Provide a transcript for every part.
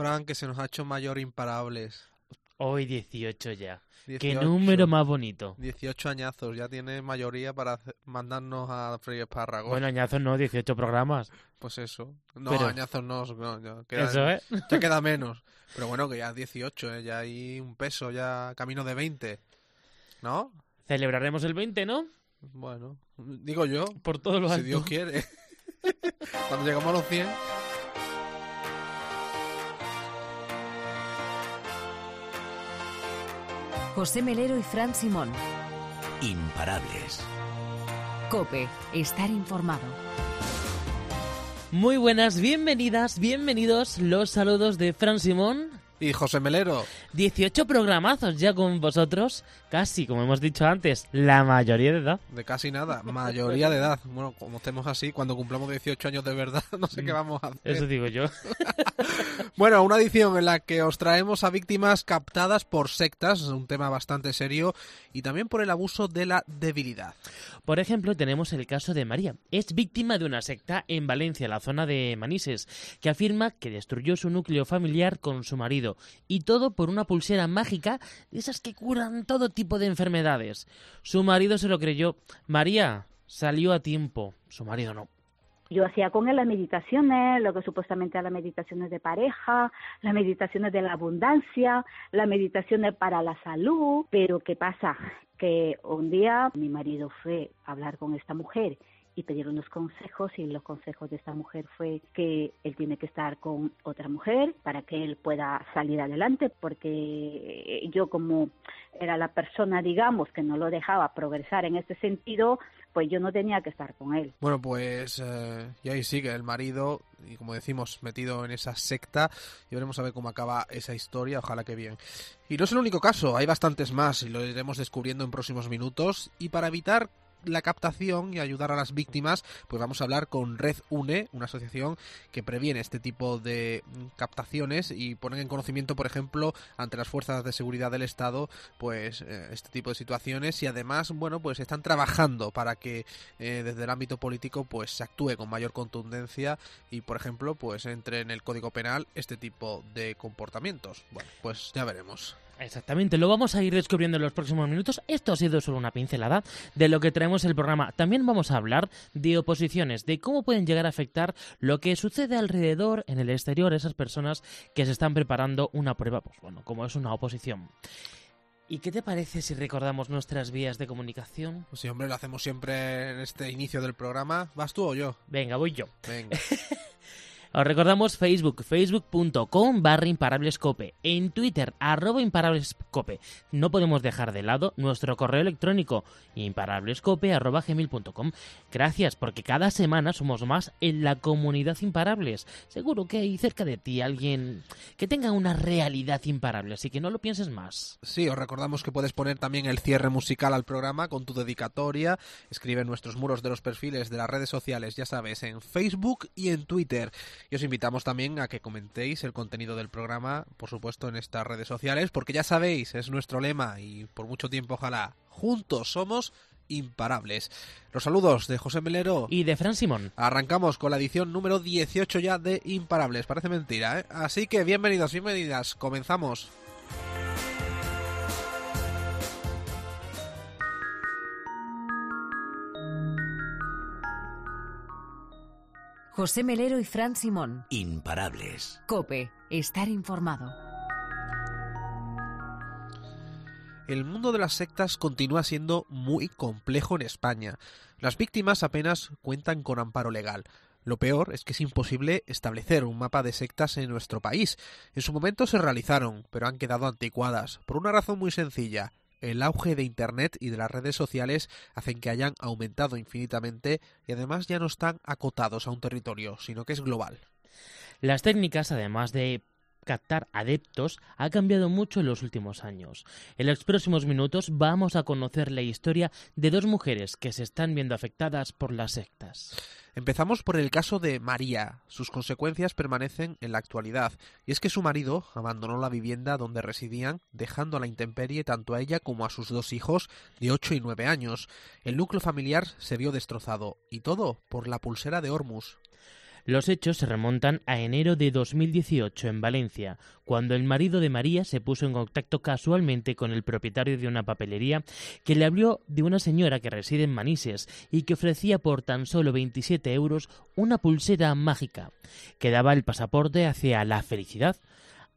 Fran, que se nos ha hecho mayor imparables. Hoy 18 ya. Qué 18. número más bonito. 18 añazos, ya tiene mayoría para hacer- mandarnos a freír espárragos. Bueno, añazos no, 18 programas. Pues eso. No, Pero- añazos no, no, ya queda, Eso, ¿eh? ya queda menos. Pero bueno, que ya 18, ¿eh? ya hay un peso, ya camino de 20. ¿No? Celebraremos el 20, ¿no? Bueno, digo yo, Por todo lo si. Dios quiere. Cuando llegamos a los 100. José Melero y Fran Simón. Imparables. Cope, estar informado. Muy buenas, bienvenidas, bienvenidos. Los saludos de Fran Simón. Y José Melero, 18 programazos ya con vosotros. Casi, como hemos dicho antes, la mayoría de edad. de casi nada, mayoría de edad. Bueno, como estemos así, cuando cumplamos 18 años de verdad, no sé qué vamos a hacer. Eso digo yo. Bueno, una edición en la que os traemos a víctimas captadas por sectas, un tema bastante serio, y también por el abuso de la debilidad. Por ejemplo, tenemos el caso de María. Es víctima de una secta en Valencia, la zona de Manises, que afirma que destruyó su núcleo familiar con su marido. Y todo por una pulsera mágica de esas que curan todo tipo de enfermedades. Su marido se lo creyó. María salió a tiempo. Su marido no. Yo hacía con él las meditaciones, lo que supuestamente eran las meditaciones de pareja, las meditaciones de la abundancia, las meditaciones para la salud, pero ¿qué pasa? Que un día mi marido fue a hablar con esta mujer y pedir unos consejos y los consejos de esta mujer fue que él tiene que estar con otra mujer para que él pueda salir adelante porque yo como era la persona digamos que no lo dejaba progresar en este sentido pues yo no tenía que estar con él Bueno, pues eh, y ahí sigue el marido, y como decimos, metido en esa secta, y veremos a ver cómo acaba esa historia, ojalá que bien. Y no es el único caso, hay bastantes más, y lo iremos descubriendo en próximos minutos, y para evitar la captación y ayudar a las víctimas, pues vamos a hablar con Red UNE, una asociación que previene este tipo de captaciones y ponen en conocimiento, por ejemplo, ante las fuerzas de seguridad del Estado, pues eh, este tipo de situaciones y además, bueno, pues están trabajando para que eh, desde el ámbito político pues se actúe con mayor contundencia y, por ejemplo, pues entre en el Código Penal este tipo de comportamientos. Bueno, pues ya veremos. Exactamente, lo vamos a ir descubriendo en los próximos minutos. Esto ha sido solo una pincelada de lo que traemos el programa. También vamos a hablar de oposiciones, de cómo pueden llegar a afectar lo que sucede alrededor, en el exterior, esas personas que se están preparando una prueba, pues bueno, como es una oposición. ¿Y qué te parece si recordamos nuestras vías de comunicación? Pues sí, hombre, lo hacemos siempre en este inicio del programa. ¿Vas tú o yo? Venga, voy yo. Venga. Os recordamos Facebook, facebook.com barra imparablescope, en Twitter, arroba imparablescope. No podemos dejar de lado nuestro correo electrónico, imparablescope arroba gmail.com. Gracias, porque cada semana somos más en la comunidad imparables. Seguro que hay cerca de ti alguien que tenga una realidad imparable, así que no lo pienses más. Sí, os recordamos que puedes poner también el cierre musical al programa con tu dedicatoria. Escribe en nuestros muros de los perfiles de las redes sociales, ya sabes, en Facebook y en Twitter. Y os invitamos también a que comentéis el contenido del programa, por supuesto, en estas redes sociales, porque ya sabéis, es nuestro lema y por mucho tiempo, ojalá, juntos somos imparables. Los saludos de José Melero. Y de Fran Simón. Arrancamos con la edición número 18 ya de Imparables. Parece mentira, ¿eh? Así que bienvenidos, bienvenidas. Comenzamos. José Melero y Fran Simón. Imparables. Cope, estar informado. El mundo de las sectas continúa siendo muy complejo en España. Las víctimas apenas cuentan con amparo legal. Lo peor es que es imposible establecer un mapa de sectas en nuestro país. En su momento se realizaron, pero han quedado anticuadas, por una razón muy sencilla. El auge de Internet y de las redes sociales hacen que hayan aumentado infinitamente y además ya no están acotados a un territorio, sino que es global. Las técnicas, además de captar adeptos ha cambiado mucho en los últimos años. En los próximos minutos vamos a conocer la historia de dos mujeres que se están viendo afectadas por las sectas. Empezamos por el caso de María. Sus consecuencias permanecen en la actualidad, y es que su marido abandonó la vivienda donde residían, dejando a la intemperie tanto a ella como a sus dos hijos de 8 y 9 años. El núcleo familiar se vio destrozado, y todo por la pulsera de Hormus. Los hechos se remontan a enero de 2018 en Valencia, cuando el marido de María se puso en contacto casualmente con el propietario de una papelería que le habló de una señora que reside en Manises y que ofrecía por tan solo 27 euros una pulsera mágica que daba el pasaporte hacia la felicidad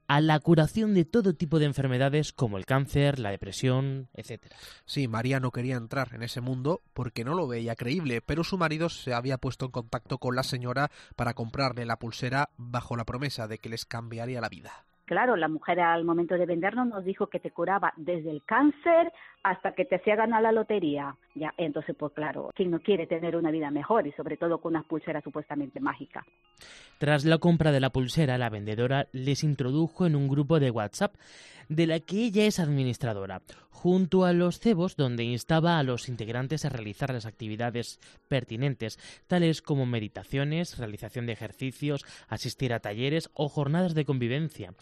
a la curación de todo tipo de enfermedades como el cáncer, la depresión, etc. Sí, María no quería entrar en ese mundo porque no lo veía creíble, pero su marido se había puesto en contacto con la señora para comprarle la pulsera bajo la promesa de que les cambiaría la vida. Claro, la mujer al momento de vendernos nos dijo que te curaba desde el cáncer hasta que te hacía ganar la lotería. Ya, entonces, pues claro, ¿quién no quiere tener una vida mejor y sobre todo con unas pulseras supuestamente mágicas? Tras la compra de la pulsera, la vendedora les introdujo en un grupo de WhatsApp de la que ella es administradora, junto a los cebos donde instaba a los integrantes a realizar las actividades pertinentes, tales como meditaciones, realización de ejercicios, asistir a talleres o jornadas de convivencia.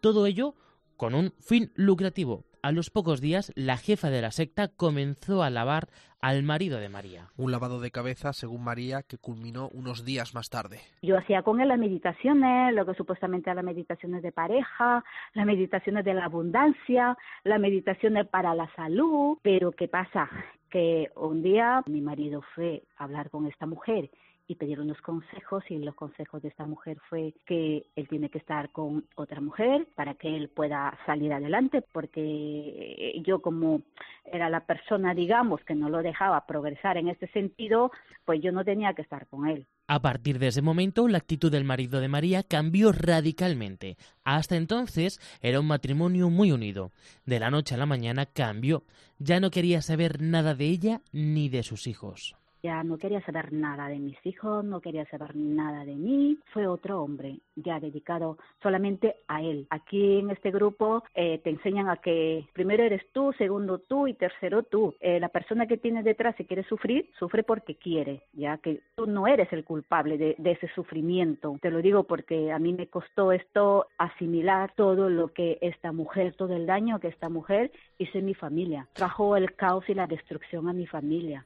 Todo ello con un fin lucrativo. A los pocos días, la jefa de la secta comenzó a lavar al marido de María. Un lavado de cabeza, según María, que culminó unos días más tarde. Yo hacía con él las meditaciones, lo que supuestamente eran las meditaciones de pareja, las meditaciones de la abundancia, las meditaciones para la salud, pero ¿qué pasa? Que un día mi marido fue a hablar con esta mujer y pedir unos consejos y los consejos de esta mujer fue que él tiene que estar con otra mujer para que él pueda salir adelante porque yo como era la persona digamos que no lo dejaba progresar en este sentido pues yo no tenía que estar con él. A partir de ese momento, la actitud del marido de María cambió radicalmente. Hasta entonces era un matrimonio muy unido. De la noche a la mañana cambió. Ya no quería saber nada de ella ni de sus hijos. Ya no quería saber nada de mis hijos, no quería saber nada de mí. Fue otro hombre ya dedicado solamente a él. Aquí en este grupo eh, te enseñan a que primero eres tú, segundo tú y tercero tú. Eh, la persona que tienes detrás, si quiere sufrir, sufre porque quiere, ya que tú no eres el culpable de, de ese sufrimiento. Te lo digo porque a mí me costó esto asimilar todo lo que esta mujer, todo el daño que esta mujer hizo en mi familia. Trajo el caos y la destrucción a mi familia.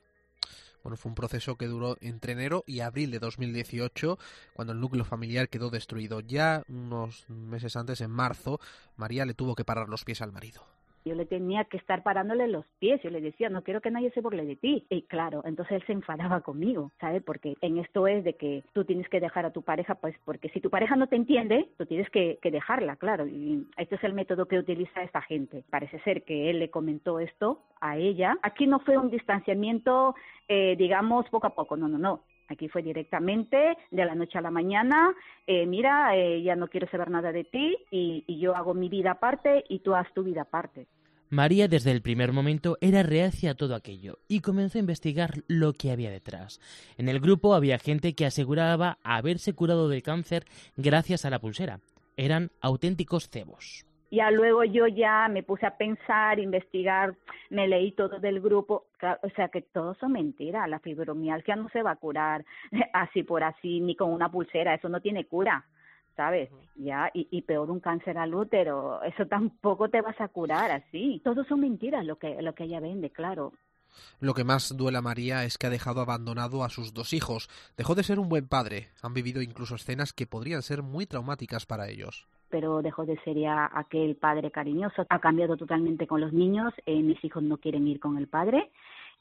Bueno, fue un proceso que duró entre enero y abril de 2018, cuando el núcleo familiar quedó destruido. Ya unos meses antes, en marzo, María le tuvo que parar los pies al marido. Yo le tenía que estar parándole los pies. Yo le decía, no quiero que nadie se burle de ti. Y claro, entonces él se enfadaba conmigo, ¿sabes? Porque en esto es de que tú tienes que dejar a tu pareja, pues porque si tu pareja no te entiende, tú tienes que, que dejarla, claro. Y este es el método que utiliza esta gente. Parece ser que él le comentó esto a ella. Aquí no fue un distanciamiento, eh, digamos, poco a poco, no, no, no. Aquí fue directamente de la noche a la mañana, eh, mira, eh, ya no quiero saber nada de ti y, y yo hago mi vida aparte y tú haz tu vida aparte. María desde el primer momento era reacia a todo aquello y comenzó a investigar lo que había detrás. En el grupo había gente que aseguraba haberse curado del cáncer gracias a la pulsera. Eran auténticos cebos. Ya luego yo ya me puse a pensar, investigar, me leí todo del grupo, o sea que todo son mentiras, la fibromialgia no se va a curar así por así, ni con una pulsera, eso no tiene cura. ¿sabes? Ya, y, y, peor un cáncer al útero, eso tampoco te vas a curar así. Todo son mentiras lo que, lo que ella vende, claro. Lo que más duele a María es que ha dejado abandonado a sus dos hijos. Dejó de ser un buen padre. Han vivido incluso escenas que podrían ser muy traumáticas para ellos pero dejó de ser ya aquel padre cariñoso. Ha cambiado totalmente con los niños. Eh, mis hijos no quieren ir con el padre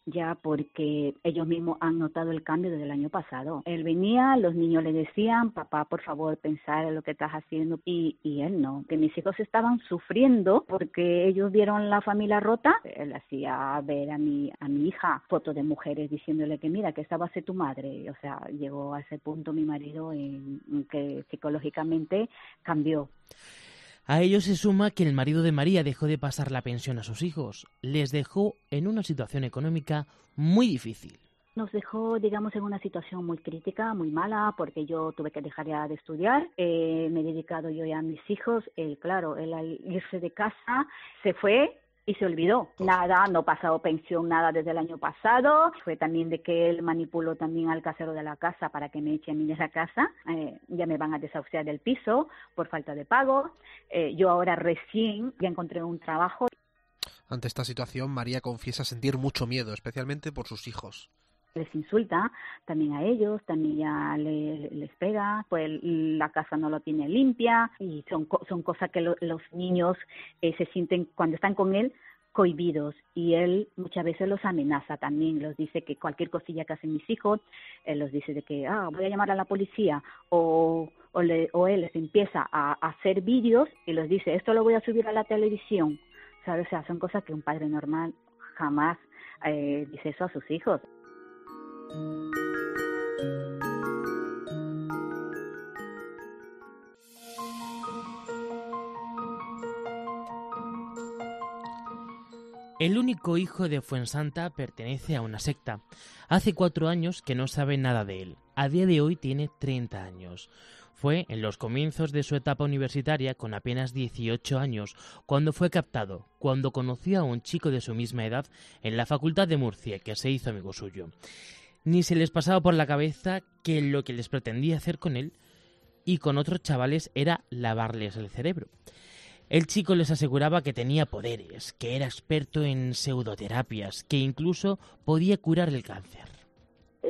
ya porque ellos mismos han notado el cambio desde el año pasado. Él venía, los niños le decían, papá, por favor, pensar en lo que estás haciendo, y, y él no, que mis hijos estaban sufriendo porque ellos vieron la familia rota. Él hacía ver a mi, a mi hija fotos de mujeres diciéndole que mira, que esta va a ser tu madre. O sea, llegó a ese punto mi marido en que psicológicamente cambió. A ello se suma que el marido de María dejó de pasar la pensión a sus hijos. Les dejó en una situación económica muy difícil. Nos dejó, digamos, en una situación muy crítica, muy mala, porque yo tuve que dejar ya de estudiar. Eh, me he dedicado yo ya a mis hijos. Él, claro, él al irse de casa se fue y se olvidó. Nada, no pasado pensión, nada desde el año pasado. Fue también de que él manipuló también al casero de la casa para que me eche a mí de la casa. Eh, ya me van a desahuciar del piso por falta de pago. Eh, yo ahora recién ya encontré un trabajo. Ante esta situación, María confiesa sentir mucho miedo, especialmente por sus hijos. Les insulta también a ellos, también ya les pega, pues la casa no lo tiene limpia y son, son cosas que los niños eh, se sienten cuando están con él cohibidos y él muchas veces los amenaza también, los dice que cualquier cosilla que hacen mis hijos, él los dice de que ah, voy a llamar a la policía o, o, le, o él les empieza a, hacer vídeos y los dice esto lo voy a subir a la televisión, ¿sabes? O sea, son cosas que un padre normal jamás eh, dice eso a sus hijos. El único hijo de Fuensanta pertenece a una secta. Hace cuatro años que no sabe nada de él. A día de hoy tiene 30 años. Fue en los comienzos de su etapa universitaria, con apenas 18 años, cuando fue captado, cuando conoció a un chico de su misma edad en la Facultad de Murcia, que se hizo amigo suyo ni se les pasaba por la cabeza que lo que les pretendía hacer con él y con otros chavales era lavarles el cerebro. El chico les aseguraba que tenía poderes, que era experto en pseudoterapias, que incluso podía curar el cáncer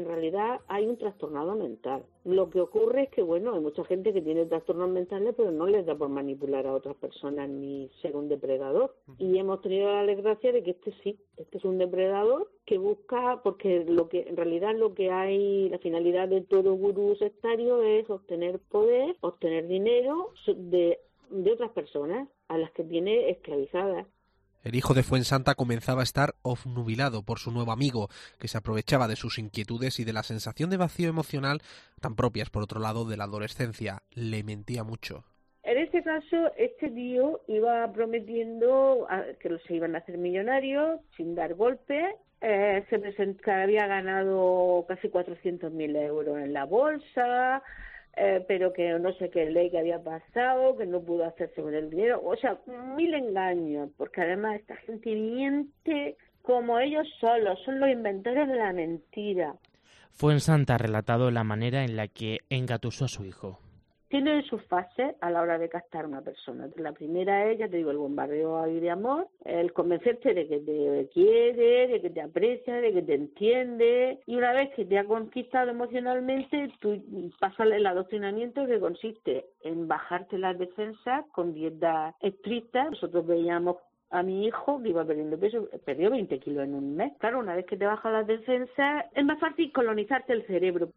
en realidad hay un trastornado mental. Lo que ocurre es que, bueno, hay mucha gente que tiene trastornos mentales, pero no les da por manipular a otras personas ni ser un depredador. Y hemos tenido la desgracia de que este sí, este es un depredador que busca, porque lo que en realidad lo que hay, la finalidad de todo gurú sectario es obtener poder, obtener dinero de, de otras personas a las que tiene esclavizadas. El hijo de Fuensanta comenzaba a estar obnubilado por su nuevo amigo, que se aprovechaba de sus inquietudes y de la sensación de vacío emocional tan propias, por otro lado, de la adolescencia. Le mentía mucho. En este caso, este tío iba prometiendo que se iban a hacer millonarios sin dar golpe. Eh, se presentó había ganado casi 400.000 euros en la bolsa, eh, pero que no sé qué ley que había pasado, que no pudo hacerse con el dinero, o sea, mil engaños, porque además esta gente miente como ellos solos, son los inventores de la mentira. Fue en Santa relatado la manera en la que engatusó a su hijo tiene sus fases a la hora de captar a una persona. La primera es, ya te digo, el bombardeo de amor, el convencerte de que te quiere, de que te aprecia, de que te entiende. Y una vez que te ha conquistado emocionalmente, tú pasas el adoctrinamiento que consiste en bajarte las defensas con dietas estrictas. Nosotros veíamos a mi hijo que iba perdiendo peso, perdió 20 kilos en un mes. Claro, una vez que te bajas las defensas, es más fácil colonizarte el cerebro.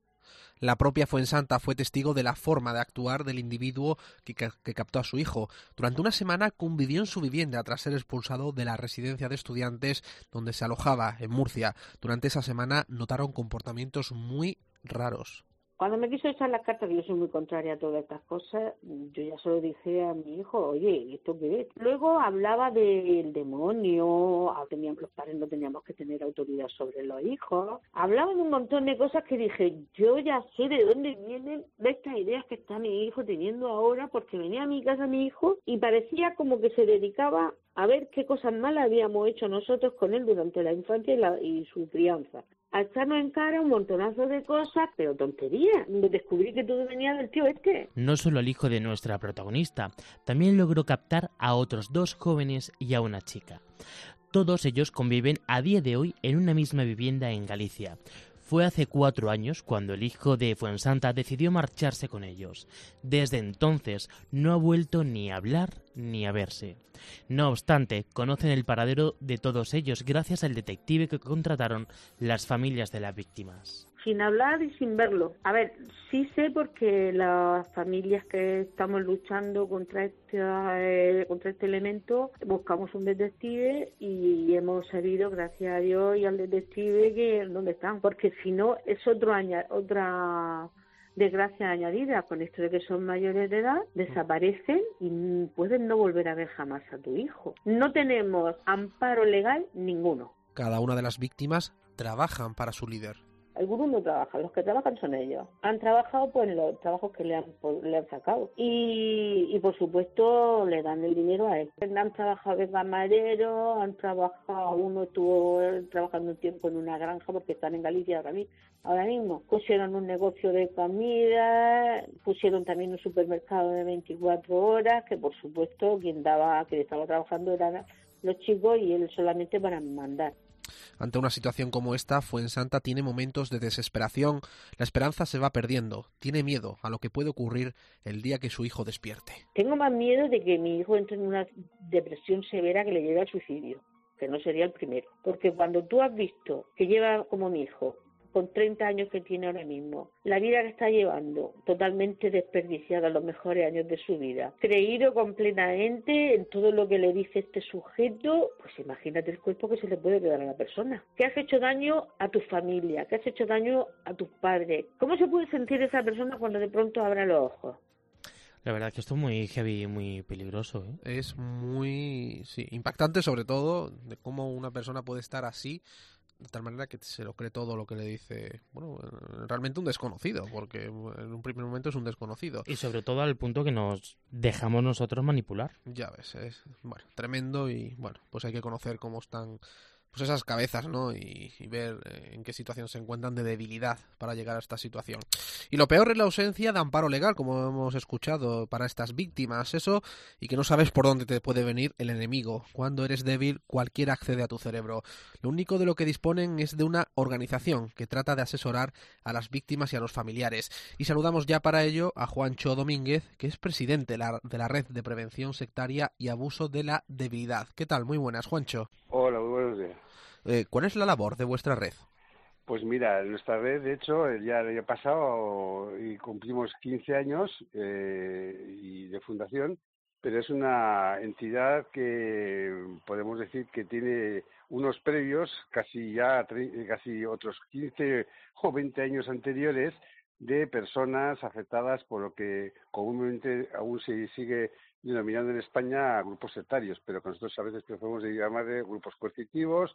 La propia Fuensanta fue testigo de la forma de actuar del individuo que, captó a su hijo. Durante una semana convivió en su vivienda tras ser expulsado de la residencia de estudiantes donde se alojaba, en Murcia. Durante esa semana notaron comportamientos muy raros. Cuando me quiso echar las cartas, que yo soy muy contraria a todas estas cosas, yo ya se lo dije a mi hijo, oye, ¿esto qué es? Luego hablaba del demonio, ah, teníamos, los padres no teníamos que tener autoridad sobre los hijos, hablaba de un montón de cosas que dije, yo ya sé de dónde vienen de estas ideas que está mi hijo teniendo ahora, porque venía a mi casa mi hijo y parecía como que se dedicaba a ver qué cosas malas habíamos hecho nosotros con él durante la infancia y, y su crianza a echarnos en cara un montonazo de cosas, pero tontería. Descubrí que todo venía del tío este. No solo el hijo de nuestra protagonista, también logró captar a otros dos jóvenes y a una chica. Todos ellos conviven a día de hoy en una misma vivienda en Galicia. Fue hace cuatro años cuando el hijo de Fuensanta decidió marcharse con ellos. Desde entonces no ha vuelto ni a hablar ni a verse. No obstante, conocen el paradero de todos ellos gracias al detective que contrataron las familias de las víctimas sin hablar y sin verlo. A ver, sí sé porque las familias que estamos luchando contra este, eh, contra este elemento buscamos un detective y hemos sabido, gracias a Dios y al detective, que dónde están, porque si no es otro año, otra desgracia añadida con esto de que son mayores de edad, desaparecen y pueden no volver a ver jamás a tu hijo. No tenemos amparo legal ninguno. Cada una de las víctimas trabajan para su líder. Algunos no trabajan, los que trabajan son ellos. Han trabajado pues los trabajos que le han, le han sacado. Y, y por supuesto le dan el dinero a él. Han trabajado de camarero, han trabajado, uno estuvo trabajando un tiempo en una granja porque están en Galicia ahora mismo. Ahora mismo pusieron un negocio de comida, pusieron también un supermercado de 24 horas, que por supuesto quien daba, que estaba trabajando eran los chicos y él solamente para mandar. Ante una situación como esta, Fuensanta tiene momentos de desesperación, la esperanza se va perdiendo, tiene miedo a lo que puede ocurrir el día que su hijo despierte. Tengo más miedo de que mi hijo entre en una depresión severa que le lleve al suicidio, que no sería el primero. Porque cuando tú has visto que lleva como mi hijo con 30 años que tiene ahora mismo, la vida que está llevando, totalmente desperdiciada los mejores años de su vida, creído completamente en todo lo que le dice este sujeto, pues imagínate el cuerpo que se le puede quedar a la persona. Que has hecho daño a tu familia, que has hecho daño a tus padres. ¿Cómo se puede sentir esa persona cuando de pronto abra los ojos? La verdad es que esto es muy heavy y muy peligroso. ¿eh? Es muy sí, impactante sobre todo de cómo una persona puede estar así de tal manera que se lo cree todo lo que le dice, bueno, realmente un desconocido, porque en un primer momento es un desconocido. Y sobre todo al punto que nos dejamos nosotros manipular. Ya ves, es bueno, tremendo y bueno, pues hay que conocer cómo están pues esas cabezas, ¿no? Y, ver eh, en qué situación se encuentran de debilidad para llegar a esta situación. Y lo peor es la ausencia de amparo legal, como hemos escuchado, para estas víctimas. Eso, y que no sabes por dónde te puede venir el enemigo. Cuando eres débil, cualquiera accede a tu cerebro. Lo único de lo que disponen es de una organización que trata de asesorar a las víctimas y a los familiares. Y saludamos ya para ello a Juancho Domínguez, que es presidente de la Red de Prevención Sectaria y Abuso de la Debilidad. ¿Qué tal? Muy buenas, Juancho. Hola, muy buenos días. Eh, ¿Cuál es la labor de vuestra red? Pues mira, nuestra red, de hecho, ya el año pasado y cumplimos 15 años eh, y de fundación, pero es una entidad que podemos decir que tiene unos previos, casi ya casi otros 15 o 20 años anteriores, de personas afectadas por lo que comúnmente aún se sigue denominando en España grupos sectarios, pero que nosotros a veces preferimos llamar de grupos coercitivos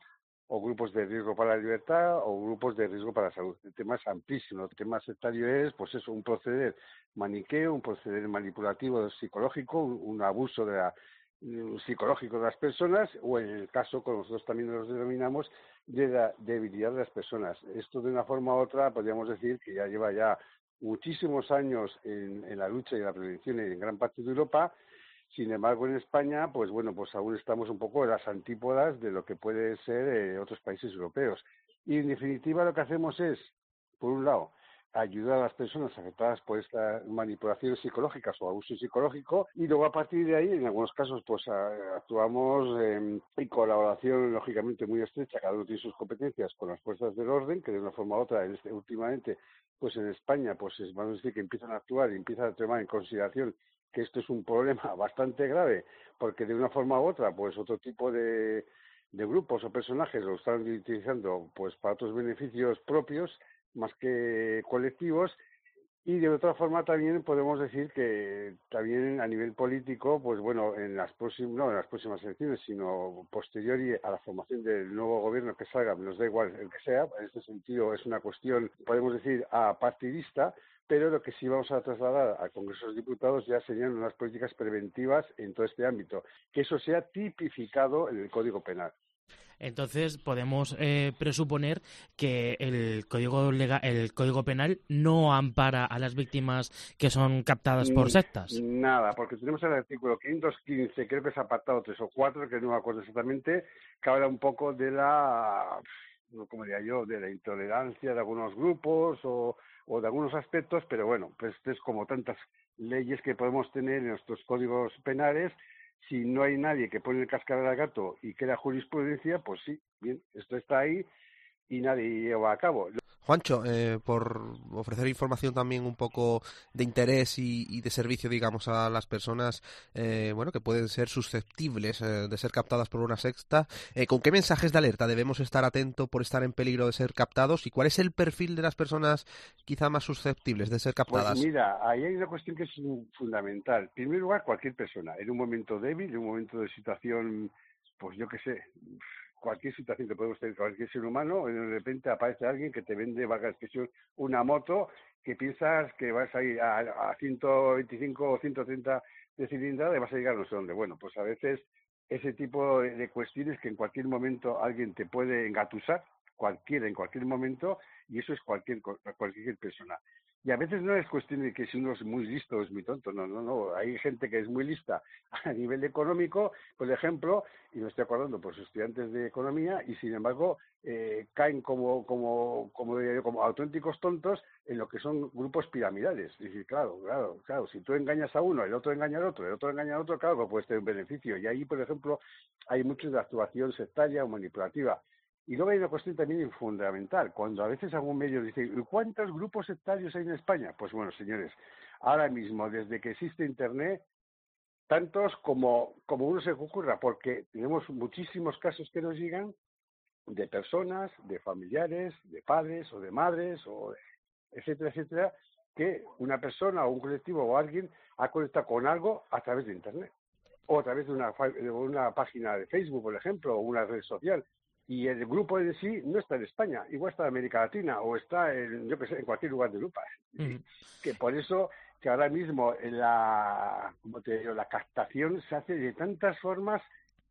o grupos de riesgo para la libertad o grupos de riesgo para la salud. El tema es amplísimo. El tema sectario es, pues eso, un proceder maniqueo, un proceder manipulativo psicológico, un, abuso de la, psicológico de las personas o en el caso, como nosotros también los denominamos, de la debilidad de las personas. Esto de una forma u otra podríamos decir que ya lleva ya muchísimos años en, en la lucha y la prevención en gran parte de Europa sin embargo, en España, pues bueno, pues aún estamos un poco en las antípodas de lo que puede ser eh, otros países europeos. Y en definitiva, lo que hacemos es, por un lado, ayudar a las personas afectadas por estas manipulaciones psicológicas o abuso psicológico y luego a partir de ahí en algunos casos pues actuamos en colaboración lógicamente muy estrecha cada uno tiene sus competencias con las fuerzas del orden que de una forma u otra este, últimamente pues en España pues vamos a decir que empiezan a actuar y empiezan a tomar en consideración que esto es un problema bastante grave, porque de una forma u otra, pues otro tipo de, de grupos o personajes lo están utilizando pues para otros beneficios propios más que colectivos y de otra forma también podemos decir que también a nivel político, pues bueno, en las próximas, no en las próximas elecciones, sino posterior a la formación del nuevo gobierno que salga, nos da igual el que sea, en este sentido es una cuestión, podemos decir, apartidista, pero lo que sí vamos a trasladar al Congreso de Diputados ya serían unas políticas preventivas en todo este ámbito, que eso sea tipificado en el Código Penal. Entonces podemos eh, presuponer que el código legal, el código penal no ampara a las víctimas que son captadas por sectas. Nada, porque tenemos el artículo 515, creo que es apartado 3 o 4, que no me acuerdo exactamente, que habla un poco de la, como diría yo, de la intolerancia de algunos grupos o o de algunos aspectos, pero bueno, pues es como tantas leyes que podemos tener en nuestros códigos penales. Si no hay nadie que pone el cascabel al gato y queda jurisprudencia, pues sí, bien, esto está ahí y nadie lleva a cabo. Juancho, eh, por ofrecer información también un poco de interés y, de servicio, digamos, a las personas, eh, bueno, que pueden ser susceptibles eh, de ser captadas por una sexta, ¿con qué mensajes de alerta debemos estar atentos por estar en peligro de ser captados? ¿Y cuál es el perfil de las personas quizá más susceptibles de ser pues captadas? Pues mira, ahí hay una cuestión que es fundamental. En primer lugar, cualquier persona, en un momento débil, en un momento de situación, pues yo qué sé, cualquier situación que podemos tener cualquier ser humano, de repente aparece alguien que te vende, valga expresión, una moto que piensas que vas a ir a, a 125 o 130 de cilindrada y vas a llegar no sé dónde. Bueno, pues a veces ese tipo de cuestiones que en cualquier momento alguien te puede engatusar, cualquiera, en cualquier momento, y eso es cualquier, cualquier persona. Y a veces no es cuestión de que si uno es muy listo o es muy tonto, no, no, no. Hay gente que es muy lista a nivel económico, por ejemplo, y me estoy acordando por sus estudiantes de economía, y sin embargo eh, caen como, como, como, como auténticos tontos en lo que son grupos piramidales. Y decir, claro, claro, claro, si tú engañas a uno, el otro engaña al otro, el otro engaña al otro, claro, pues puedes tener un beneficio. Y ahí, por ejemplo, hay mucho de actuación sectaria o manipulativa. Y luego hay una cuestión también fundamental. Cuando a veces algún medio dice, ¿cuántos grupos sectarios hay en España? Pues bueno, señores, ahora mismo, desde que existe Internet, tantos como, como uno se ocurra, porque tenemos muchísimos casos que nos llegan de personas, de familiares, de padres o de madres, o etcétera, etcétera, que una persona o un colectivo o alguien ha conectado con algo a través de Internet o a través de una, de una página de Facebook, por ejemplo, o una red social y el grupo en sí no está en España, igual está en América Latina o está en, yo que sé, en cualquier lugar de Europa. Que por eso que ahora mismo la, como te digo, la captación se hace de tantas formas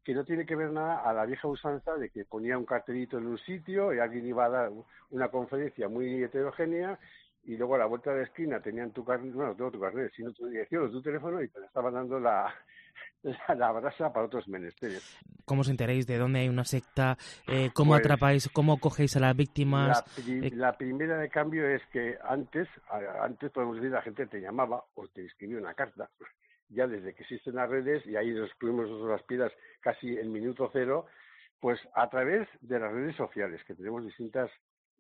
que no tiene que ver nada a la vieja usanza de que ponía un cartelito en un sitio y alguien iba a dar una conferencia muy heterogénea y luego a la vuelta de la esquina tenían tu carnet, bueno, no tu carnet, sino tu dirección o tu teléfono y te estaban dando la, la, brasa para otros menesteres. ¿Cómo os enteréis de dónde hay una secta? Eh, ¿Cómo pues atrapáis? ¿Cómo cogéis a las víctimas? Eh, la, primera de cambio es que antes, antes podemos decir, la gente te llamaba o te escribía una carta. Ya desde que existen las redes, y ahí nos pusimos las piedras casi en minuto cero, pues a través de las redes sociales, que tenemos distintas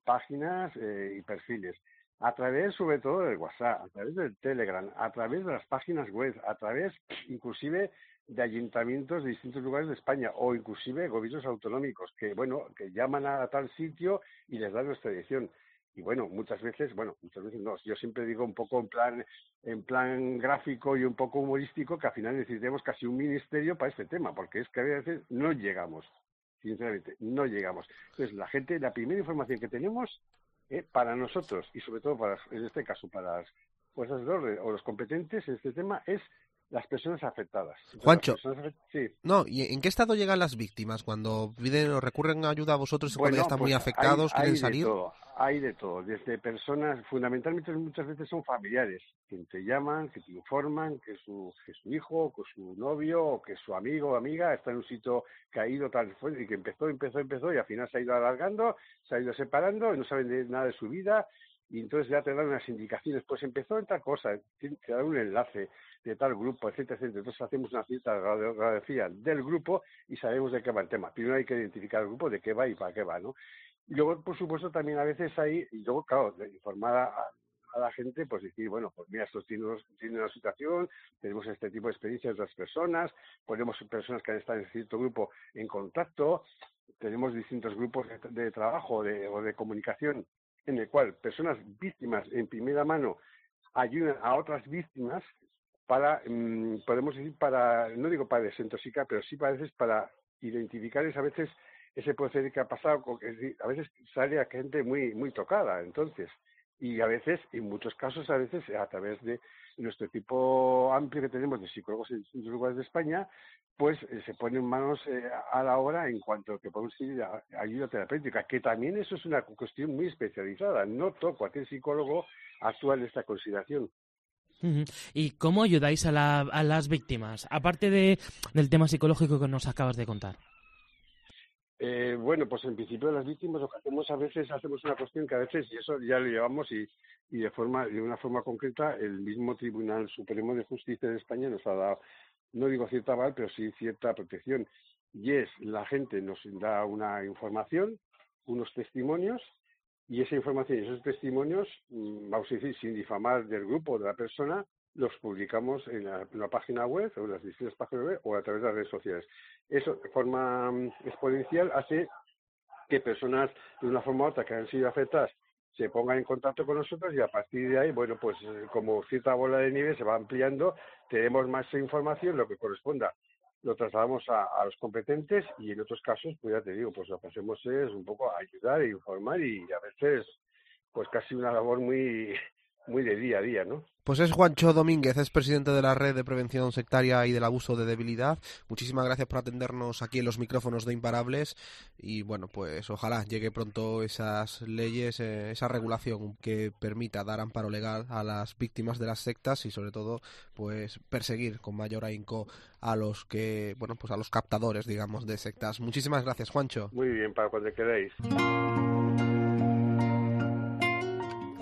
páginas eh, y perfiles a través sobre todo del WhatsApp, a través del Telegram, a través de las páginas web, a través inclusive de ayuntamientos de distintos lugares de España o inclusive gobiernos autonómicos que bueno que llaman a tal sitio y les dan nuestra dirección. Y bueno muchas veces bueno muchas veces no yo siempre digo un poco en plan en plan gráfico y un poco humorístico que al final necesitemos casi un ministerio para este tema porque es que a veces no llegamos sinceramente no llegamos. Entonces la gente la primera información que tenemos eh, para nosotros y sobre todo para, en este caso para las fuerzas de orden o los competentes en este tema es las personas afectadas. Juancho, sí. no, ¿y en qué estado llegan las víctimas cuando piden o recurren a ayuda a vosotros cuando ya están muy pues afectados, quieren salir? hay de todo, desde personas, fundamentalmente muchas veces son familiares, que te llaman, que te informan que su, que su hijo, que su novio, o que su amigo o amiga está en un sitio caído tal y que empezó, empezó, empezó y al final se ha ido alargando, se ha ido separando y no saben nada de su vida y entonces ya te dan unas indicaciones, pues empezó en tal cosa, te dan un enlace de tal grupo, etcétera, etcétera. Entonces hacemos una cierta radiografía del grupo y sabemos de qué va el tema. Primero hay que identificar el grupo, de qué va y para qué va, ¿no? Y luego, por supuesto, también a veces hay, y luego, claro, informar a, la gente, pues decir, bueno, pues mira, estos tienen, una situación, tenemos este tipo de experiencias de otras personas, ponemos personas que han estado en cierto grupo en contacto, tenemos distintos grupos de, trabajo o de comunicación en el cual personas víctimas en primera mano ayudan a otras víctimas para, mm, podemos decir, para, no digo para desintoxicar, pero sí a veces para identificar a veces ese proceder que ha pasado, a veces sale a gente muy, muy tocada, entonces, y a veces, en muchos casos, a veces a través de nuestro equipo amplio que tenemos de psicólogos en distintos lugares de España, pues eh, se ponen manos eh, a la hora en cuanto a que podemos decir ayuda terapéutica, que también eso es una cuestión muy especializada. No todo cualquier psicólogo actúa en esta consideración. ¿Y cómo ayudáis a, las víctimas, aparte de, del tema psicológico que nos acabas de contar? Eh, bueno, pues en principio las víctimas lo que hacemos a veces hacemos una cuestión que a veces y eso ya lo llevamos y, y de forma de una forma concreta el mismo Tribunal Supremo de Justicia de España nos ha dado no digo cierta aval pero sí cierta protección. Y es la gente nos da una información unos testimonios y esa información y esos testimonios, mm, vamos a decir, sin difamar del grupo o de la persona, los publicamos en la, página web o en las distintas páginas web o a través de las redes sociales. Eso de forma mm, exponencial hace que personas de una forma u otra que han sido afectadas se pongan en contacto con nosotros y a partir de ahí, bueno, pues eh, como cierta bola de nieve se va ampliando, tenemos más información, lo que corresponda lo trasladamos a, los competentes y en otros casos, pues ya te digo, pues lo que hacemos es un poco ayudar e informar y a veces, pues casi una labor muy muy de día a día, ¿no? Pues es Juancho Domínguez, es presidente de la Red de Prevención Sectaria y del Abuso de Debilidad. Muchísimas gracias por atendernos aquí en los micrófonos de Imparables y bueno, pues ojalá llegue pronto esas leyes, eh, esa regulación que permita dar amparo legal a las víctimas de las sectas y sobre todo pues perseguir con mayor ahínco a los que, bueno, pues a los captadores, digamos, de sectas. Muchísimas gracias, Juancho. Muy bien, para cuando queráis.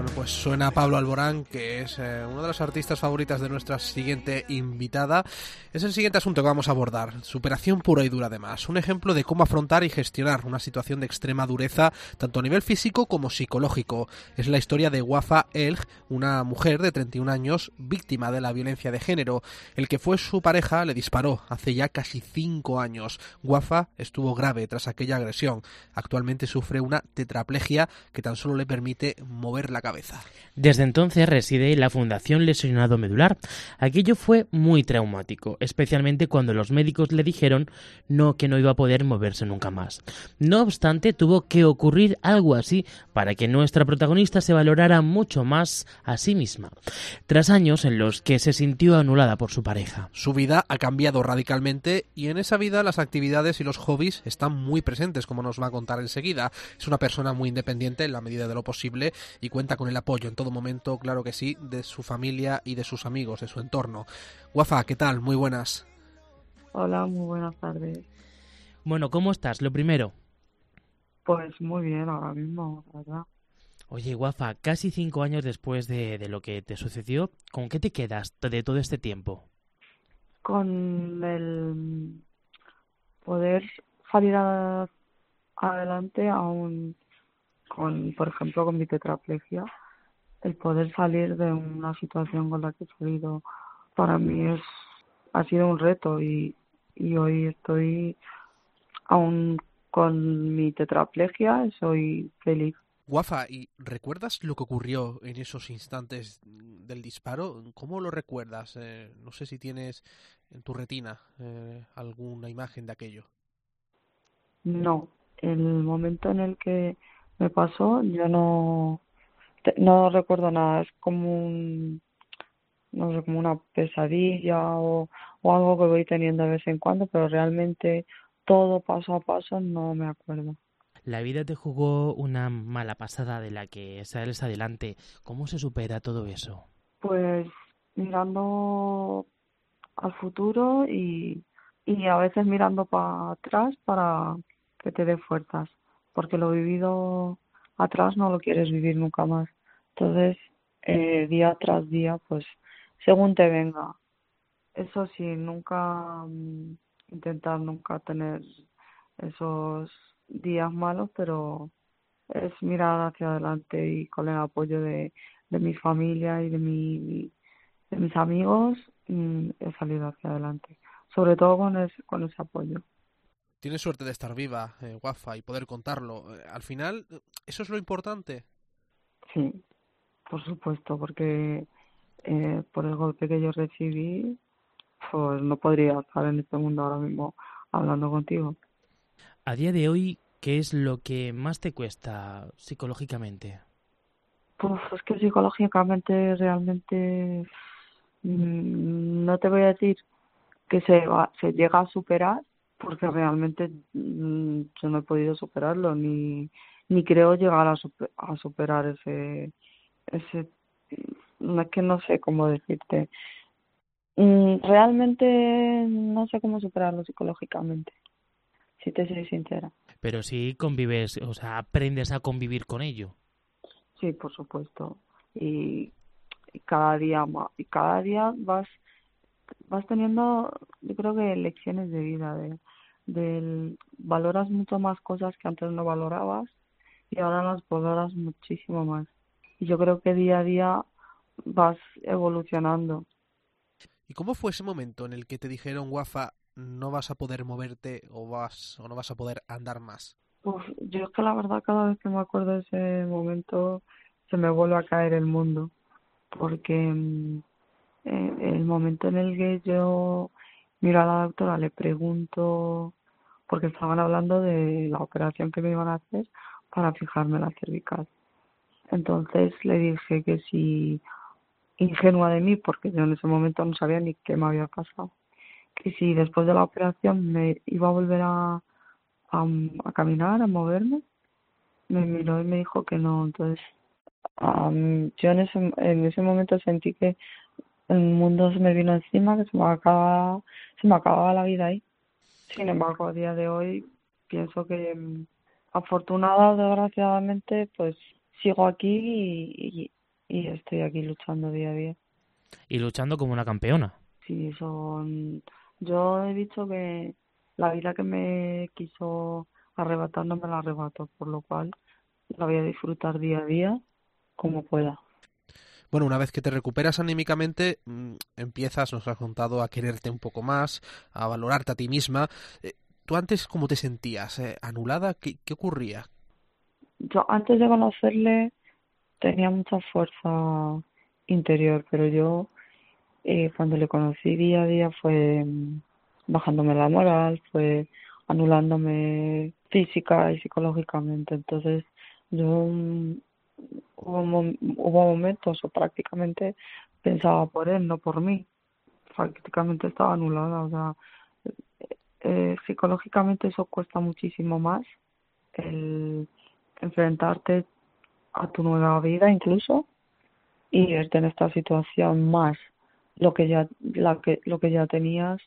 Bueno, pues suena Pablo Alborán, que es eh, una de las artistas favoritas de nuestra siguiente invitada. Es el siguiente asunto que vamos a abordar. Superación pura y dura además. Un ejemplo de cómo afrontar y gestionar una situación de extrema dureza, tanto a nivel físico como psicológico. Es la historia de Wafa Elg, una mujer de 31 años, víctima de la violencia de género. El que fue su pareja le disparó hace ya casi 5 años. Wafa estuvo grave tras aquella agresión. Actualmente sufre una tetraplegia que tan solo le permite mover la cabeza. Desde entonces reside en la Fundación Lesionado Medular. Aquello fue muy traumático, especialmente cuando los médicos le dijeron no que no iba a poder moverse nunca más. No obstante, tuvo que ocurrir algo así para que nuestra protagonista se valorara mucho más a sí misma, tras años en los que se sintió anulada por su pareja. Su vida ha cambiado radicalmente y en esa vida las actividades y los hobbies están muy presentes, como nos va a contar enseguida. Es una persona muy independiente en la medida de lo posible y cuenta con el apoyo en todo momento, claro que sí, de su familia y de sus amigos, de su entorno. Guafa, ¿qué tal? Muy buenas. Hola, muy buenas tardes. Bueno, ¿cómo estás? Lo primero. Pues muy bien, ahora mismo, la ¿verdad? Oye, Guafa, casi cinco años después de, de lo que te sucedió, ¿con qué te quedas de todo este tiempo? Con el poder salir a- adelante aún con, por ejemplo, con mi tetraplegia, el poder salir de una situación con la que he salido para mí es ha sido un reto y, y hoy estoy aún con mi tetraplegia soy feliz. Guafa, ¿y recuerdas lo que ocurrió en esos instantes del disparo? ¿Cómo lo recuerdas? Eh, no sé si tienes en tu retina eh, alguna imagen de aquello. No, el momento en el que me pasó yo no no recuerdo nada, es como un no sé, como una pesadilla o, o algo que voy teniendo de vez en cuando, pero realmente todo paso a paso no me acuerdo. La vida te jugó una mala pasada de la que sales adelante. ¿Cómo se supera todo eso? Pues mirando al futuro y, y a veces mirando para atrás para que te dé fuerzas, porque lo vivido atrás no lo quieres vivir nunca más. Entonces, eh, día tras día, pues según te venga. Eso sí, nunca mm, intentar nunca tener esos días malos, pero es mirar hacia adelante y con el apoyo de, de mi familia y de mi de mis amigos mm, he salido hacia adelante, sobre todo con ese, con ese apoyo. Tienes suerte de estar viva, eh, Guafa, y poder contarlo. Eh, al final, eso es lo importante. Sí, por supuesto, porque eh, por el golpe que yo recibí, pues no podría estar en este mundo ahora mismo hablando contigo. A día de hoy, ¿qué es lo que más te cuesta psicológicamente? Pues es que psicológicamente realmente mm, no te voy a decir que se va, se llega a superar porque realmente mm, yo no he podido superarlo ni ni creo llegar a, super- a superar ese ese no es que no sé cómo decirte Mm, realmente no sé cómo superarlo psicológicamente si te soy sincera Pero sí convives, o sea, aprendes a convivir con ello. Sí, por supuesto. Y, y cada día más, y cada día vas vas teniendo, yo creo que lecciones de vida, de, del valoras mucho más cosas que antes no valorabas y ahora las valoras muchísimo más. Y yo creo que día a día vas evolucionando. ¿Y cómo fue ese momento en el que te dijeron, Guafa, no vas a poder moverte o vas o no vas a poder andar más? Uf, yo es que la verdad cada vez que me acuerdo de ese momento se me vuelve a caer el mundo porque mm, eh, el momento en el que yo miro a la doctora le pregunto porque estaban hablando de la operación que me iban a hacer para fijarme la cervical. Entonces le dije que si, ingenua de mí, porque yo en ese momento no sabía ni qué me había pasado, que si después de la operación me iba a volver a, a, caminar, a moverme, me miró y me dijo que no. Entonces, yo en ese, en ese momento sentí que el mundo se me vino encima, que se me acababa, se me acababa la vida ahí. Sin embargo, a día de hoy pienso que mm, afortunada desgraciadamente pues sigo aquí y, y, estoy aquí luchando día a día. Y luchando como una campeona. Sí, son... Yo he dicho que la vida que me quiso arrebatar no me la arrebato, por lo cual la voy a disfrutar día a día como pueda. Bueno, una vez que te recuperas anímicamente, mm, empiezas, nos has contado, a quererte un poco más, a valorarte a ti misma. Eh, ¿Tú antes cómo te sentías? Eh, ¿Anulada? ¿Qué, ¿Qué ocurría? Yo antes de conocerle tenía mucha fuerza interior, pero yo eh, cuando le conocí día a día fue mm, bajándome la moral, fue anulándome física y psicológicamente. Entonces yo mm, hubo, hubo momentos o prácticamente pensaba por él, no por mí. Prácticamente estaba anulada, o sea, eh, psicológicamente eso cuesta muchísimo más el enfrentarte a tu nueva vida incluso y verte en esta situación más lo que ya la que lo que ya tenías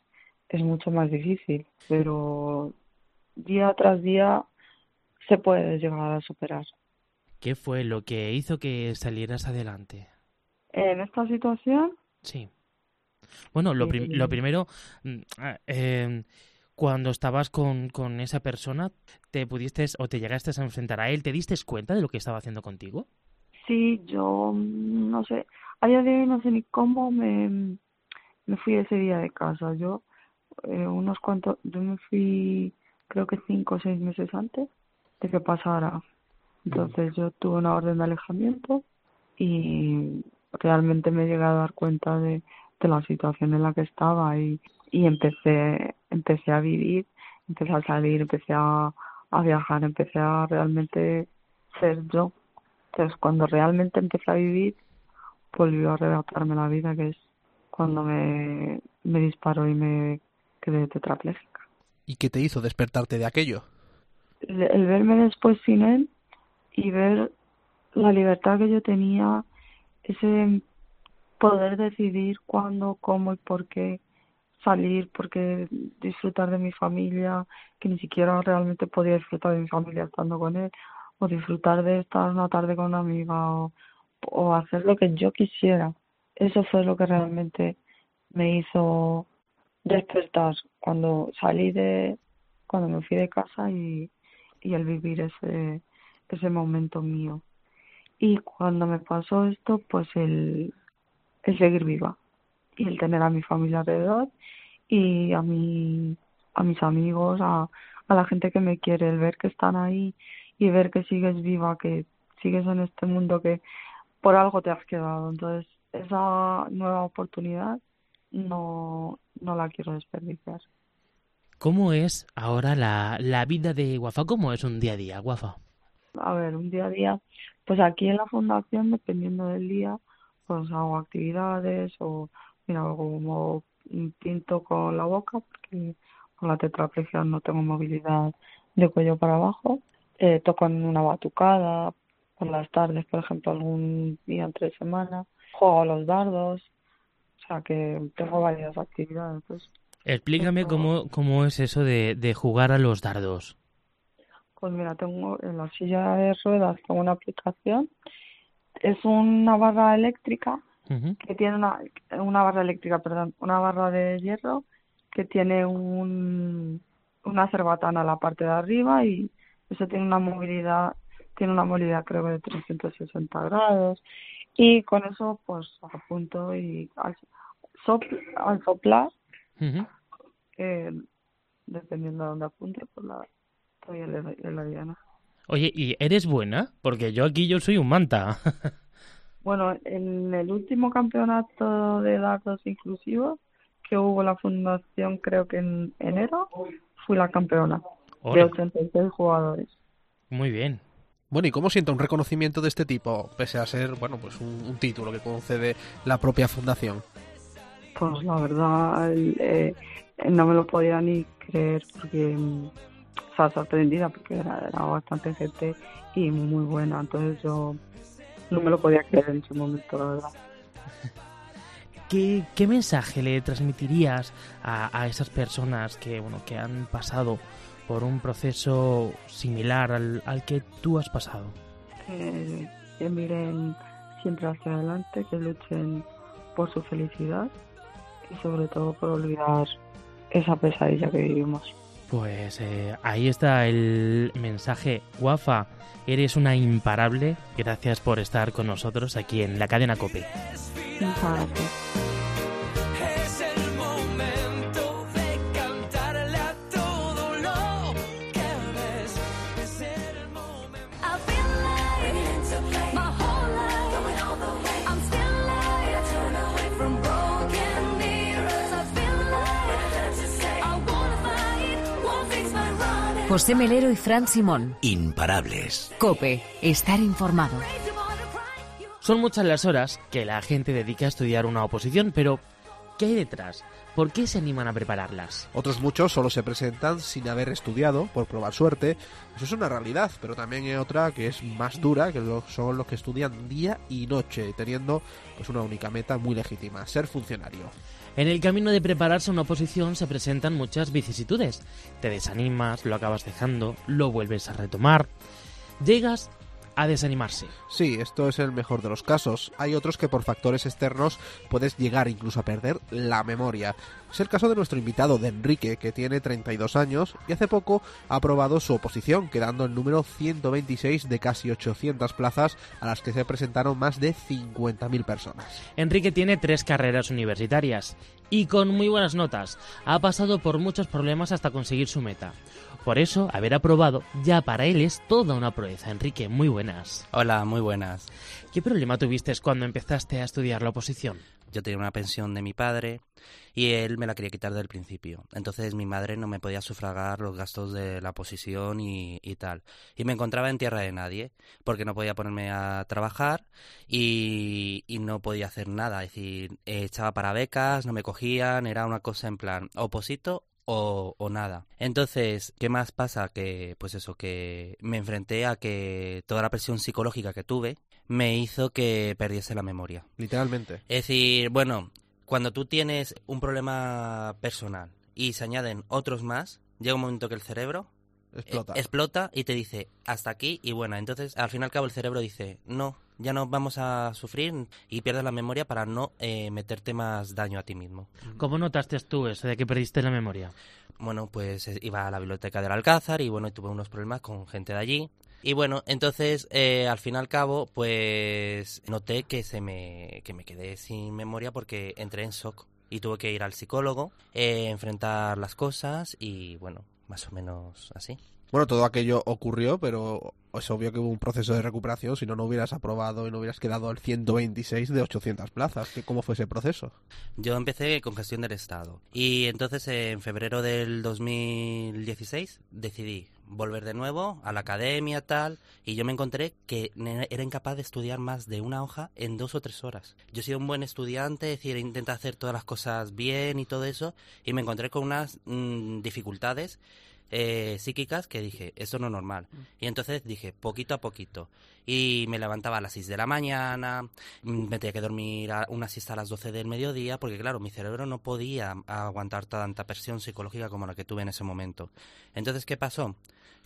es mucho más difícil pero día tras día se puede llegar a superar ¿Qué fue lo que hizo que salieras adelante? En esta situación. Sí. Bueno, lo, lo primero, mm, ah, em, cuando estabas con, con, esa persona, ¿te pudiste o te llegaste a enfrentar a él? ¿Te diste cuenta de lo que estaba haciendo contigo? Sí, yo mm, no sé, a día de hoy no sé ni cómo me, me fui ese día de casa. Yo, eh, unos cuantos, yo me fui creo que cinco o seis meses antes de que pasara entonces yo tuve una orden de alejamiento y realmente me llegué a dar cuenta de, de la situación en la que estaba y, y empecé, empecé a vivir, empecé a salir, empecé a, a viajar, empecé a realmente ser yo. Entonces cuando realmente empecé a vivir, volvió a arrebatarme la vida, que es cuando me, me disparó y me quedé tetrapléjica. ¿Y qué te hizo despertarte de aquello? el verme después sin él y ver la libertad que yo tenía, ese poder decidir cuándo, cómo y por qué salir, porque disfrutar de mi familia, que ni siquiera realmente podía disfrutar de mi familia estando con él, o disfrutar de estar una tarde con una amiga, o, o hacer lo que yo quisiera. Eso fue lo que realmente me hizo despertar cuando salí de, cuando me fui de casa y, y el vivir ese, ese momento mío. Y cuando me pasó esto, pues el, seguir viva y el tener a mi familia alrededor y a mi a mis amigos, a, a la gente que me quiere, el ver que están ahí y ver que sigues viva, que sigues en este mundo que por algo te has quedado. Entonces, esa nueva oportunidad no, no la quiero desperdiciar. ¿Cómo es ahora la, la vida de Guafa? ¿Cómo es un día a día, Guafa? A ver, un día a día, pues aquí en la fundación, dependiendo del día, pues hago actividades o, mira, como pinto con la boca, porque con la tetraplegia no tengo movilidad de cuello para abajo. Eh, toco en una batucada por las tardes, por ejemplo, algún día entre semana. Juego a los dardos, o sea que tengo varias actividades. Pues. Explícame cómo, cómo es eso de, de jugar a los dardos. Pues mira, tengo en la silla de ruedas tengo una aplicación. Es una barra eléctrica que tiene una, una barra eléctrica, perdón, una barra de hierro que tiene un, una cerbatana en la parte de arriba y eso tiene una movilidad, tiene una movilidad creo de 360 grados. Y con eso pues apunto y al, soplar, eh, dependiendo de dónde apunte, pues la, Oye, ¿y eres buena? Porque yo aquí yo soy un manta. bueno, en el último campeonato de dardos inclusivos que hubo la fundación creo que en enero fui la campeona de Ole, 86 jugadores. Muy bien. Bueno, ¿y cómo sienta un reconocimiento de este tipo, pese a ser, bueno, pues un, un título que concede la propia fundación? Pues la verdad, eh, no me lo podía ni creer porque, mm, o sea, sorprendida porque era, era bastante gente y muy buena. Entonces yo no me lo podía creer en ese momento, la verdad. ¿Qué, qué mensaje le transmitirías a, a esas personas que, bueno, que han pasado por un proceso similar al, al que tú has pasado? Que, que miren siempre hacia adelante, que luchen por su felicidad y sobre todo por olvidar esa pesadilla que vivimos. Pues eh, ahí está el mensaje. Guafa, eres una imparable. Gracias por estar con nosotros aquí en la cadena Cope. Muchas José Melero y Fran Simón. Imparables. Cope, estar informado. Son muchas las horas que la gente dedica a estudiar una oposición, pero ¿qué hay detrás? ¿Por qué se animan a prepararlas? Otros muchos solo se presentan sin haber estudiado, por probar suerte. Eso es una realidad, pero también hay otra que es más dura, que lo- son los que estudian día y noche, teniendo pues una única meta muy legítima, ser funcionario. En el camino de prepararse a una oposición se presentan muchas vicisitudes. Te desanimas, lo acabas dejando, lo vuelves a retomar. Llegas a desanimarse. Sí, esto es el mejor de los casos. Hay otros que por factores externos puedes llegar incluso a perder la memoria. Es el caso de nuestro invitado, de Enrique, que tiene 32 años y hace poco ha aprobado su oposición, quedando el número 126 de casi 800 plazas a las que se presentaron más de 50.000 personas. Enrique tiene tres carreras universitarias y con muy buenas notas. Ha pasado por muchos problemas hasta conseguir su meta. Por eso, haber aprobado ya para él es toda una proeza. Enrique, muy buenas. Hola, muy buenas. ¿Qué problema tuviste cuando empezaste a estudiar la oposición? Yo tenía una pensión de mi padre y él me la quería quitar del principio. Entonces mi madre no me podía sufragar los gastos de la oposición y, y tal. Y me encontraba en tierra de nadie porque no podía ponerme a trabajar y, y no podía hacer nada. Es decir, eh, echaba para becas, no me cogían, era una cosa en plan oposito o, o nada. Entonces, ¿qué más pasa? Que, pues eso, que me enfrenté a que toda la presión psicológica que tuve me hizo que perdiese la memoria. Literalmente. Es decir, bueno, cuando tú tienes un problema personal y se añaden otros más, llega un momento que el cerebro Explota. eh, explota y te dice hasta aquí y bueno, entonces al fin y al cabo el cerebro dice no, ya no vamos a sufrir y pierdes la memoria para no eh, meterte más daño a ti mismo. ¿Cómo notaste tú eso de que perdiste la memoria? Bueno, pues eh, iba a la biblioteca del Alcázar y bueno, tuve unos problemas con gente de allí. Y bueno, entonces eh, al fin y al cabo, pues noté que se me, que me quedé sin memoria porque entré en shock y tuve que ir al psicólogo, eh, enfrentar las cosas y bueno, más o menos así. Bueno, todo aquello ocurrió, pero es obvio que hubo un proceso de recuperación, si no, no hubieras aprobado y no hubieras quedado al 126 de 800 plazas. ¿Qué- ¿Cómo fue ese proceso? Yo empecé con gestión del Estado y entonces en febrero del 2016 decidí volver de nuevo a la academia tal y yo me encontré que era incapaz de estudiar más de una hoja en dos o tres horas. Yo he sido un buen estudiante, es decir, intenta hacer todas las cosas bien y todo eso y me encontré con unas mm, dificultades eh, psíquicas que dije, esto no es normal. Y entonces dije, poquito a poquito. Y me levantaba a las 6 de la mañana, mm, me tenía que dormir a una siesta a las 12 del mediodía, porque claro, mi cerebro no podía aguantar tanta presión psicológica como la que tuve en ese momento. Entonces, ¿qué pasó?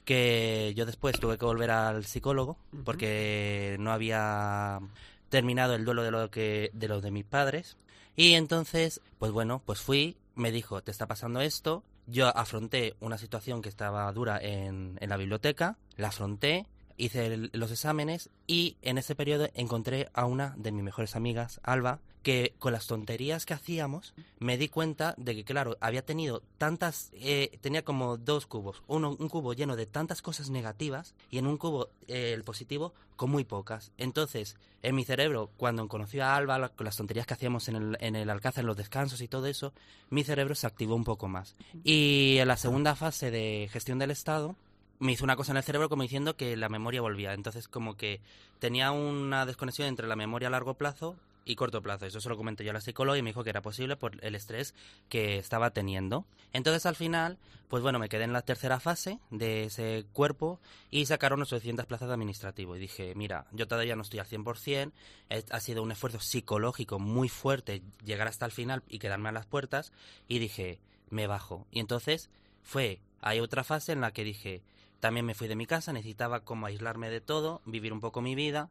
Que yo después tuve que volver al psicólogo, porque no había terminado el duelo de lo que de los de mis padres y entonces pues bueno pues fui me dijo te está pasando esto yo afronté una situación que estaba dura en, en la biblioteca la afronté hice los exámenes y en ese periodo encontré a una de mis mejores amigas, Alba, que con las tonterías que hacíamos me di cuenta de que, claro, había tenido tantas, eh, tenía como dos cubos, uno, un cubo lleno de tantas cosas negativas y en un cubo eh, el positivo con muy pocas. Entonces, en mi cerebro, cuando conocí a Alba, con las tonterías que hacíamos en el, en el Alcázar, en los descansos y todo eso, mi cerebro se activó un poco más. Y en la segunda fase de gestión del Estado, me hizo una cosa en el cerebro como diciendo que la memoria volvía. Entonces, como que tenía una desconexión entre la memoria a largo plazo y corto plazo. Eso se lo comenté yo a la psicóloga y me dijo que era posible por el estrés que estaba teniendo. Entonces, al final, pues bueno, me quedé en la tercera fase de ese cuerpo y sacaron 800 plazas de administrativo. Y dije, mira, yo todavía no estoy al 100%, es- ha sido un esfuerzo psicológico muy fuerte llegar hasta el final y quedarme a las puertas. Y dije, me bajo. Y entonces fue, hay otra fase en la que dije, también me fui de mi casa, necesitaba como aislarme de todo, vivir un poco mi vida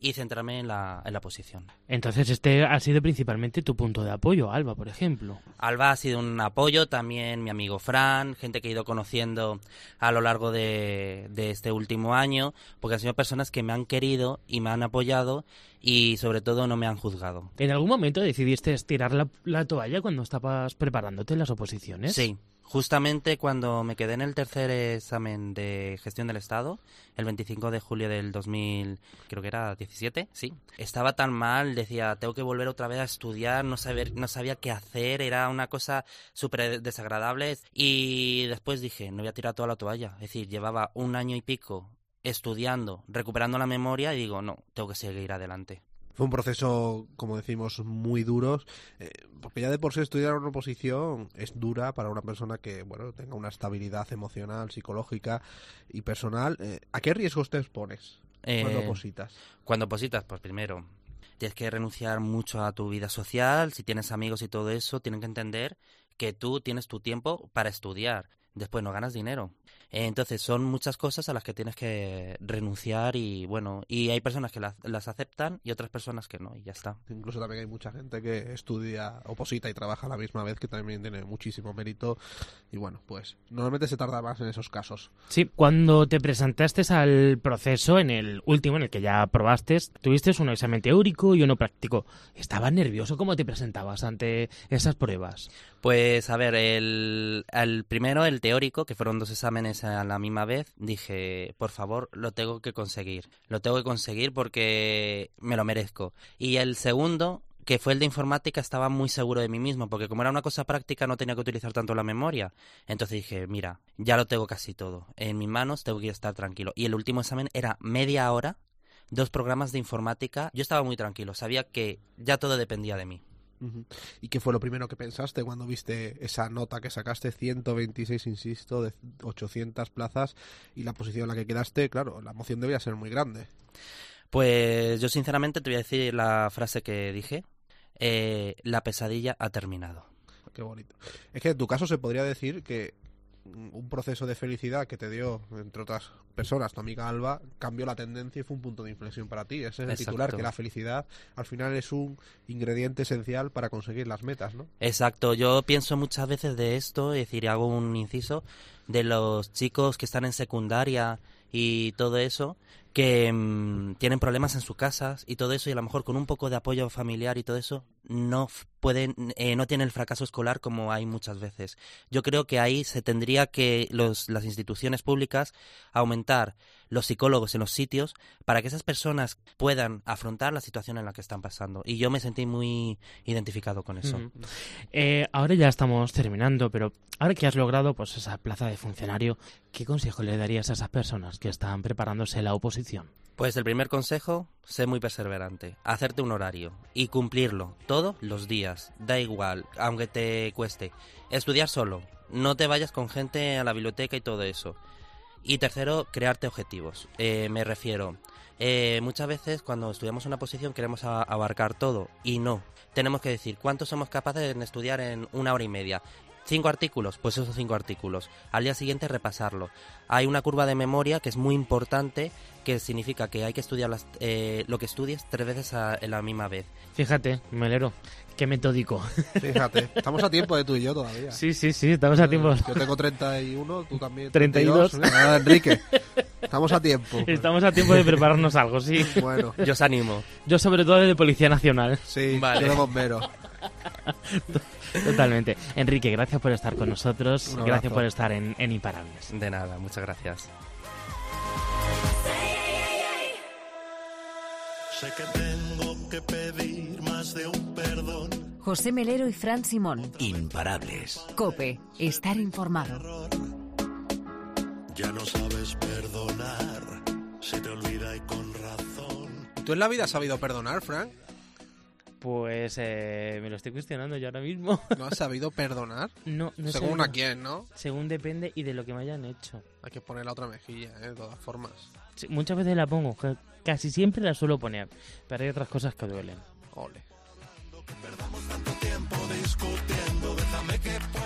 y centrarme en la, en la posición. Entonces este ha sido principalmente tu punto de apoyo, Alba, por ejemplo. Alba ha sido un apoyo, también mi amigo Fran, gente que he ido conociendo a lo largo de, de este último año, porque han sido personas que me han querido y me han apoyado y sobre todo no me han juzgado. ¿En algún momento decidiste estirar la, la toalla cuando estabas preparándote en las oposiciones? Sí, justamente cuando me quedé en el tercer examen de gestión del Estado, el 25 de julio del 2000, creo que era 17, sí, estaba tan mal, decía, tengo que volver otra vez a estudiar, no, saber, no sabía qué hacer, era una cosa súper desagradable y después dije, no voy a tirar toda la toalla, es decir, llevaba un año y pico estudiando, recuperando la memoria y digo, no, tengo que seguir adelante. Fue un proceso, como decimos, muy duro, eh, porque ya de por sí estudiar una oposición es dura para una persona que, bueno, tenga una estabilidad emocional, psicológica y personal. Eh, ¿A qué riesgos te expones cuando Eh, opositas? Cuando opositas, pues primero, tienes que renunciar mucho a tu vida social, si tienes amigos y todo eso, tienen que entender que tú tienes tu tiempo para estudiar, después no ganas dinero. Entonces son muchas cosas a las que tienes que renunciar y bueno, y hay personas que las, las aceptan y otras personas que no, y ya está. Incluso también hay mucha gente que estudia, oposita y trabaja a la misma vez, que también tiene muchísimo mérito. Y bueno, pues normalmente se tarda más en esos casos. Sí, cuando te presentaste al proceso, en el último, en el que ya aprobaste, tuviste un examen teórico y uno práctico. ¿Estabas nervioso? ¿Cómo te presentabas ante esas pruebas? Pues a ver, el, el primero, el teórico, que fueron dos exámenes a la misma vez, dije, por favor, lo tengo que conseguir. Lo tengo que conseguir porque me lo merezco. Y el segundo, que fue el de informática, estaba muy seguro de mí mismo, porque como era una cosa práctica no tenía que utilizar tanto la memoria. Entonces dije, mira, ya lo tengo casi todo. En mis manos tengo que estar tranquilo. Y el último examen era media hora, dos programas de informática. Yo estaba muy tranquilo, sabía que ya todo dependía de mí. ¿Y qué fue lo primero que pensaste cuando viste esa nota que sacaste? 126, insisto, de 800 plazas y la posición en la que quedaste. Claro, la emoción debía ser muy grande. Pues yo sinceramente te voy a decir la frase que dije. Eh, la pesadilla ha terminado. Qué bonito. Es que en tu caso se podría decir que un proceso de felicidad que te dio, entre otras personas, tu amiga Alba, cambió la tendencia y fue un punto de inflexión para ti. Ese es el titular, que la felicidad al final es un ingrediente esencial para conseguir las metas, ¿no? Exacto, yo pienso muchas veces de esto, es decir, hago un inciso, de los chicos que están en secundaria y todo eso, que mm, tienen problemas en sus casas y todo eso, y a lo mejor con un poco de apoyo familiar y todo eso, no pueden, eh, no tienen el fracaso escolar como hay muchas veces. Yo creo que ahí se tendría que los, las instituciones públicas aumentar los psicólogos en los sitios para que esas personas puedan afrontar la situación en la que están pasando. Y yo me sentí muy identificado con eso. Eh, ahora ya estamos terminando, pero ahora que has logrado pues esa plaza de funcionario, ¿qué consejo le darías a esas personas que están preparándose la oposición? Pues el primer consejo, sé muy perseverante, hacerte un horario y cumplirlo todos los días, da igual, aunque te cueste. Estudiar solo, no te vayas con gente a la biblioteca y todo eso. Y tercero, crearte objetivos. Eh, me refiero, eh, muchas veces cuando estudiamos una posición queremos abarcar todo y no. Tenemos que decir cuánto somos capaces de estudiar en una hora y media. Cinco artículos, pues esos cinco artículos. Al día siguiente repasarlo. Hay una curva de memoria que es muy importante, que significa que hay que estudiar las- eh, lo que estudies tres veces a, en la misma vez. Fíjate, Melero, qué metódico. Fíjate, estamos a tiempo de tú y yo todavía. Sí, sí, sí, estamos a tiempo. Yo tengo 31, tú también. 32. 32. Nada, Enrique, estamos a tiempo. Estamos a tiempo de prepararnos algo, sí. Bueno, Yo os animo. Yo sobre todo de Policía Nacional. sí, Vale. yo de bombero. Totalmente. Enrique, gracias por estar con nosotros. Gracias por estar en, en Imparables. De nada, muchas gracias. Sé que tengo que pedir más de un perdón. José Melero y Fran Simón. Imparables. Cope, estar informado. Ya no sabes perdonar. Se te olvida y con razón. ¿Tú en la vida has sabido perdonar, Frank? Pues eh, me lo estoy cuestionando yo ahora mismo. ¿No has sabido perdonar? No, no sé. Según a quién, ¿no? Según depende y de lo que me hayan hecho. Hay que poner la otra mejilla, ¿eh? de todas formas. Sí, muchas veces la pongo, ca- casi siempre la suelo poner, pero hay otras cosas que duelen. Ole.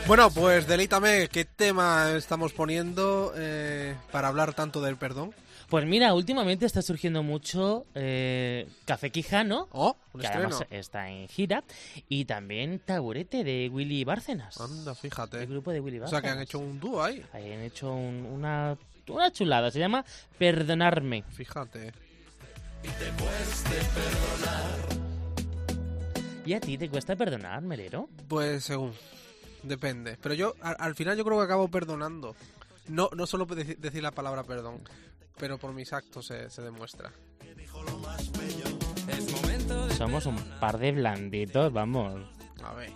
Bueno, pues delítame, ¿qué tema estamos poniendo eh, para hablar tanto del perdón? Pues mira, últimamente está surgiendo mucho eh, Café Quijano, Oh, que además está en gira, y también Taburete de Willy Bárcenas. Anda, fíjate. El grupo de Willy O Bárcenas. sea, que han hecho un dúo ahí. Ahí han hecho un- una, una chulada, se llama Perdonarme. Fíjate. ¿Y a ti te cuesta perdonar, Melero? Pues según. Depende. Pero yo, al, al final, yo creo que acabo perdonando. No, no solo deci- decir la palabra perdón, pero por mis actos se, se demuestra. Somos un par de blanditos, vamos. A ver.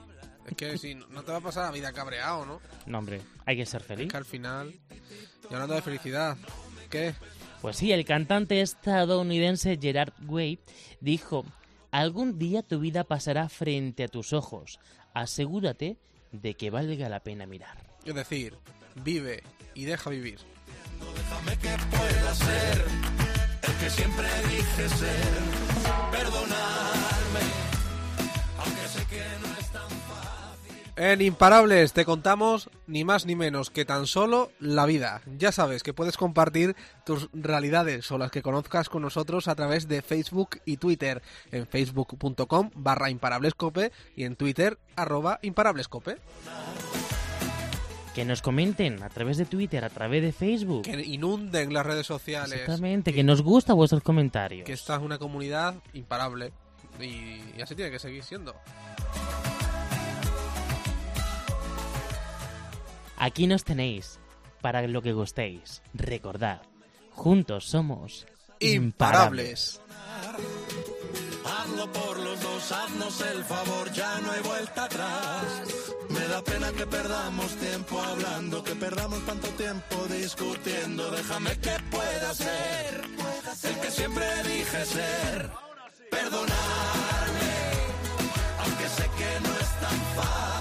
Es que si no te va a pasar la vida cabreado, ¿no? No, hombre, hay que ser Es feliz. que al final. Y hablando de felicidad, ¿qué? Pues sí, el cantante estadounidense Gerard Way dijo, algún día tu vida pasará frente a tus ojos. Asegúrate de que valga la pena mirar. Es decir, vive y deja vivir. El que siempre ser. Perdonarme. Aunque sé que no es tan. En Imparables te contamos ni más ni menos que tan solo la vida. Ya sabes que puedes compartir tus realidades o las que conozcas con nosotros a través de Facebook y Twitter en facebook.com barra imparablescope y en Twitter arroba imparablescope. Que nos comenten a través de Twitter, a través de Facebook. Que inunden las redes sociales. Exactamente, que nos gustan vuestros comentarios. Que esta es una comunidad imparable y, y así tiene que seguir siendo. Aquí nos tenéis, para lo que gustéis. Recordad, juntos somos Imparables. Hazlo por los dos, haznos el favor, ya no hay vuelta atrás. Da pena que perdamos tiempo hablando, que perdamos tanto tiempo discutiendo. Déjame que pueda ser el que siempre dije ser. Perdonarme, aunque sé que no es tan fácil